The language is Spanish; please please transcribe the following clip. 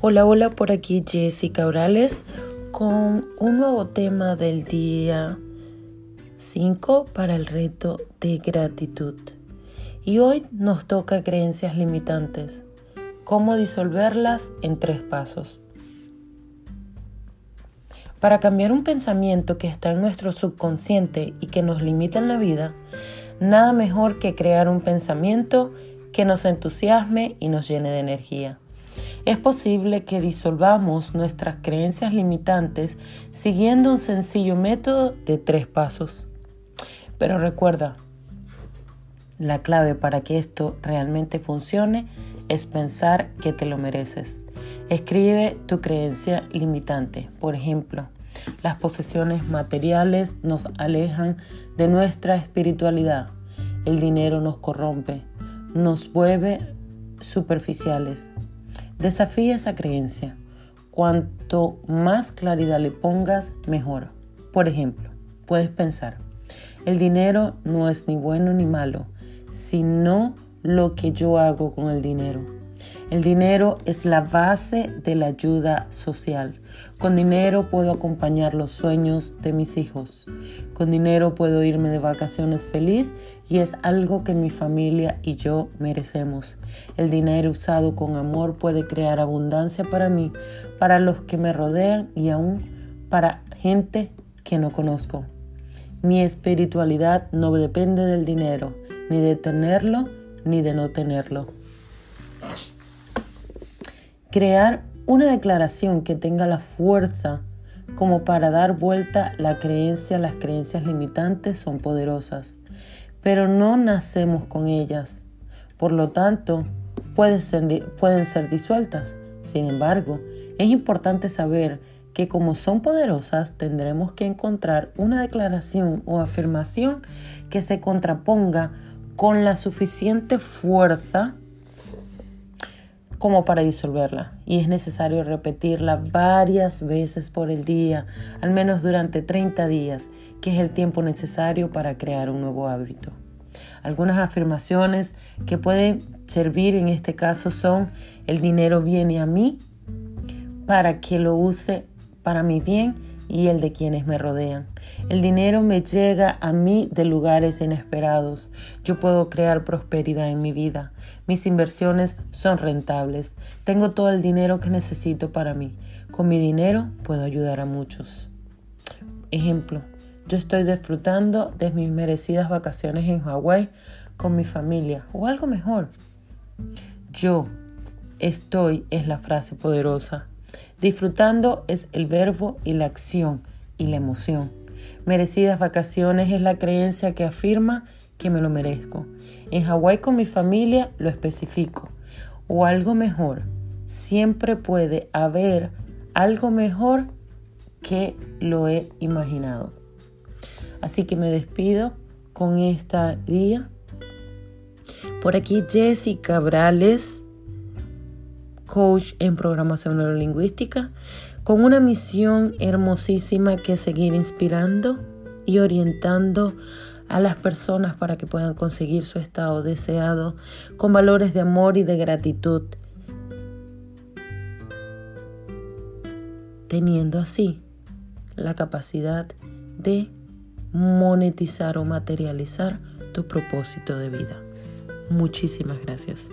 Hola, hola, por aquí Jessica Cabrales con un nuevo tema del día 5 para el reto de gratitud. Y hoy nos toca creencias limitantes, cómo disolverlas en tres pasos. Para cambiar un pensamiento que está en nuestro subconsciente y que nos limita en la vida, nada mejor que crear un pensamiento que nos entusiasme y nos llene de energía. Es posible que disolvamos nuestras creencias limitantes siguiendo un sencillo método de tres pasos. Pero recuerda, la clave para que esto realmente funcione es pensar que te lo mereces. Escribe tu creencia limitante. Por ejemplo, las posesiones materiales nos alejan de nuestra espiritualidad. El dinero nos corrompe, nos vuelve superficiales. Desafía esa creencia. Cuanto más claridad le pongas, mejor. Por ejemplo, puedes pensar, el dinero no es ni bueno ni malo, sino lo que yo hago con el dinero. El dinero es la base de la ayuda social. Con dinero puedo acompañar los sueños de mis hijos. Con dinero puedo irme de vacaciones feliz y es algo que mi familia y yo merecemos. El dinero usado con amor puede crear abundancia para mí, para los que me rodean y aún para gente que no conozco. Mi espiritualidad no depende del dinero, ni de tenerlo, ni de no tenerlo. Crear una declaración que tenga la fuerza como para dar vuelta la creencia, las creencias limitantes son poderosas, pero no nacemos con ellas. Por lo tanto, pueden ser, pueden ser disueltas. Sin embargo, es importante saber que como son poderosas, tendremos que encontrar una declaración o afirmación que se contraponga con la suficiente fuerza como para disolverla y es necesario repetirla varias veces por el día, al menos durante 30 días, que es el tiempo necesario para crear un nuevo hábito. Algunas afirmaciones que pueden servir en este caso son el dinero viene a mí para que lo use para mi bien y el de quienes me rodean. El dinero me llega a mí de lugares inesperados. Yo puedo crear prosperidad en mi vida. Mis inversiones son rentables. Tengo todo el dinero que necesito para mí. Con mi dinero puedo ayudar a muchos. Ejemplo, yo estoy disfrutando de mis merecidas vacaciones en Hawái con mi familia o algo mejor. Yo estoy es la frase poderosa. Disfrutando es el verbo y la acción y la emoción. Merecidas vacaciones es la creencia que afirma que me lo merezco. En Hawái con mi familia lo especifico. O algo mejor. Siempre puede haber algo mejor que lo he imaginado. Así que me despido con esta día. Por aquí Jessica Cabrales coach en programación neurolingüística, con una misión hermosísima que es seguir inspirando y orientando a las personas para que puedan conseguir su estado deseado con valores de amor y de gratitud, teniendo así la capacidad de monetizar o materializar tu propósito de vida. Muchísimas gracias.